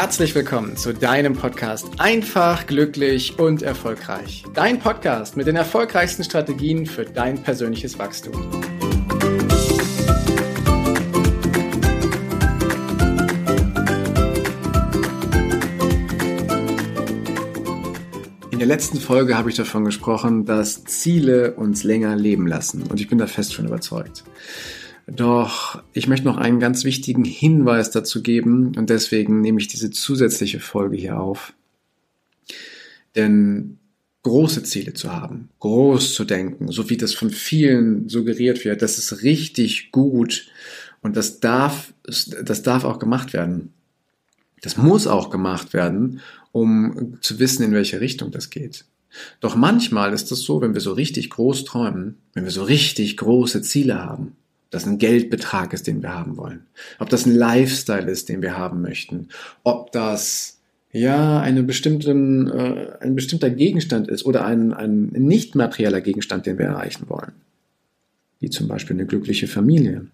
herzlich willkommen zu deinem Podcast Einfach, glücklich und erfolgreich. Dein Podcast mit den erfolgreichsten Strategien für dein persönliches Wachstum. In der letzten Folge habe ich davon gesprochen, dass Ziele uns länger leben lassen und ich bin da fest von überzeugt. Doch ich möchte noch einen ganz wichtigen Hinweis dazu geben und deswegen nehme ich diese zusätzliche Folge hier auf. Denn große Ziele zu haben, groß zu denken, so wie das von vielen suggeriert wird, das ist richtig gut und das darf, das darf auch gemacht werden. Das muss auch gemacht werden, um zu wissen, in welche Richtung das geht. Doch manchmal ist es so, wenn wir so richtig groß träumen, wenn wir so richtig große Ziele haben, das ein Geldbetrag ist, den wir haben wollen, ob das ein Lifestyle ist, den wir haben möchten, ob das ja eine bestimmten, äh, ein bestimmter Gegenstand ist oder ein, ein nicht materieller Gegenstand, den wir erreichen wollen, wie zum Beispiel eine glückliche Familie,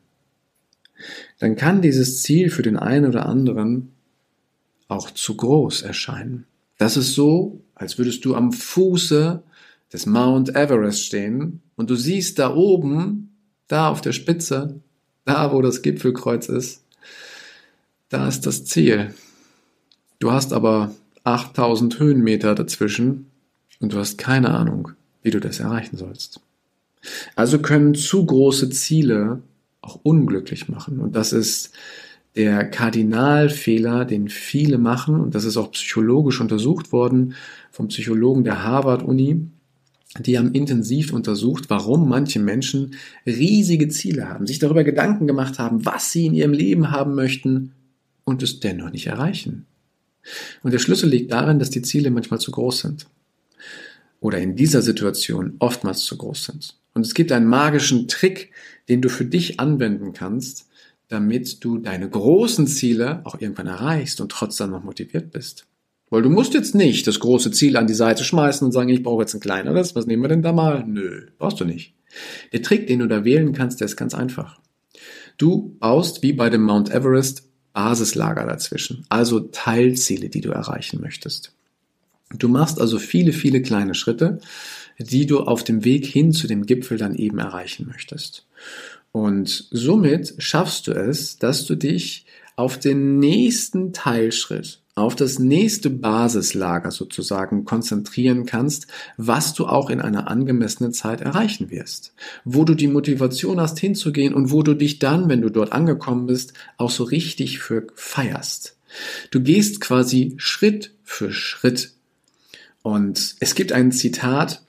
dann kann dieses Ziel für den einen oder anderen auch zu groß erscheinen. Das ist so, als würdest du am Fuße des Mount Everest stehen und du siehst da oben da auf der Spitze, da wo das Gipfelkreuz ist, da ist das Ziel. Du hast aber 8000 Höhenmeter dazwischen und du hast keine Ahnung, wie du das erreichen sollst. Also können zu große Ziele auch unglücklich machen. Und das ist der Kardinalfehler, den viele machen. Und das ist auch psychologisch untersucht worden vom Psychologen der Harvard Uni die haben intensiv untersucht, warum manche Menschen riesige Ziele haben, sich darüber Gedanken gemacht haben, was sie in ihrem Leben haben möchten und es dennoch nicht erreichen. Und der Schlüssel liegt darin, dass die Ziele manchmal zu groß sind. Oder in dieser Situation oftmals zu groß sind. Und es gibt einen magischen Trick, den du für dich anwenden kannst, damit du deine großen Ziele auch irgendwann erreichst und trotzdem noch motiviert bist. Weil du musst jetzt nicht das große Ziel an die Seite schmeißen und sagen, ich brauche jetzt ein kleineres. Was nehmen wir denn da mal? Nö, brauchst du nicht. Der Trick, den du da wählen kannst, der ist ganz einfach. Du baust wie bei dem Mount Everest Basislager dazwischen, also Teilziele, die du erreichen möchtest. Du machst also viele, viele kleine Schritte, die du auf dem Weg hin zu dem Gipfel dann eben erreichen möchtest. Und somit schaffst du es, dass du dich auf den nächsten Teilschritt auf das nächste Basislager sozusagen konzentrieren kannst, was du auch in einer angemessenen Zeit erreichen wirst. Wo du die Motivation hast hinzugehen und wo du dich dann, wenn du dort angekommen bist, auch so richtig für feierst. Du gehst quasi Schritt für Schritt. Und es gibt ein Zitat,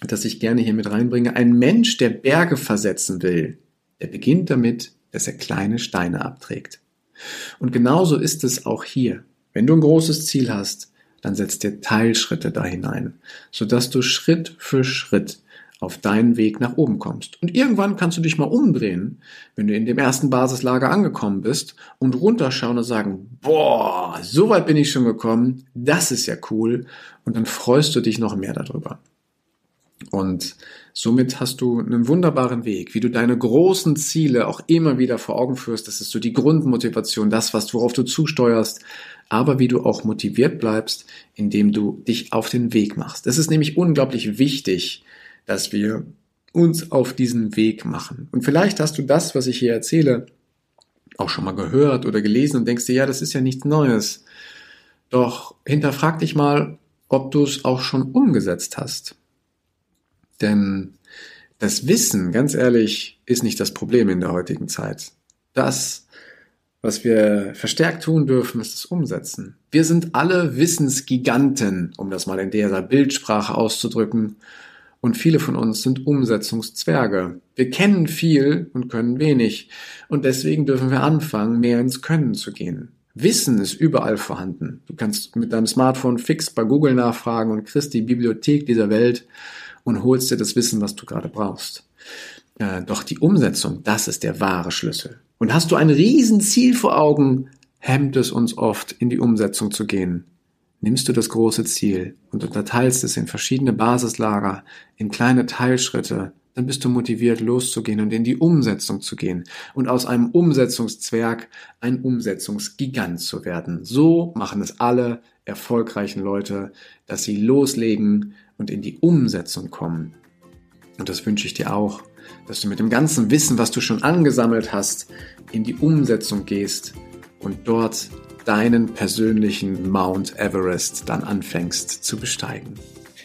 das ich gerne hier mit reinbringe. Ein Mensch, der Berge versetzen will, der beginnt damit, dass er kleine Steine abträgt. Und genauso ist es auch hier. Wenn du ein großes Ziel hast, dann setz dir Teilschritte da hinein, sodass du Schritt für Schritt auf deinen Weg nach oben kommst. Und irgendwann kannst du dich mal umdrehen, wenn du in dem ersten Basislager angekommen bist und runterschauen und sagen, boah, so weit bin ich schon gekommen, das ist ja cool. Und dann freust du dich noch mehr darüber. Und somit hast du einen wunderbaren Weg, wie du deine großen Ziele auch immer wieder vor Augen führst. Das ist so die Grundmotivation, das, was, worauf du zusteuerst, aber wie du auch motiviert bleibst, indem du dich auf den Weg machst. Es ist nämlich unglaublich wichtig, dass wir uns auf diesen Weg machen. Und vielleicht hast du das, was ich hier erzähle, auch schon mal gehört oder gelesen und denkst dir, ja, das ist ja nichts Neues. Doch hinterfrag dich mal, ob du es auch schon umgesetzt hast. Denn das Wissen, ganz ehrlich, ist nicht das Problem in der heutigen Zeit. Das, was wir verstärkt tun dürfen, ist das Umsetzen. Wir sind alle Wissensgiganten, um das mal in dieser Bildsprache auszudrücken. Und viele von uns sind Umsetzungszwerge. Wir kennen viel und können wenig. Und deswegen dürfen wir anfangen, mehr ins Können zu gehen. Wissen ist überall vorhanden. Du kannst mit deinem Smartphone fix bei Google nachfragen und kriegst die Bibliothek dieser Welt und holst dir das Wissen, was du gerade brauchst. Äh, doch die Umsetzung, das ist der wahre Schlüssel. Und hast du ein Riesenziel vor Augen, hemmt es uns oft, in die Umsetzung zu gehen. Nimmst du das große Ziel und unterteilst es in verschiedene Basislager, in kleine Teilschritte dann bist du motiviert loszugehen und in die Umsetzung zu gehen und aus einem Umsetzungszwerg ein Umsetzungsgigant zu werden. So machen es alle erfolgreichen Leute, dass sie loslegen und in die Umsetzung kommen. Und das wünsche ich dir auch, dass du mit dem ganzen Wissen, was du schon angesammelt hast, in die Umsetzung gehst und dort deinen persönlichen Mount Everest dann anfängst zu besteigen.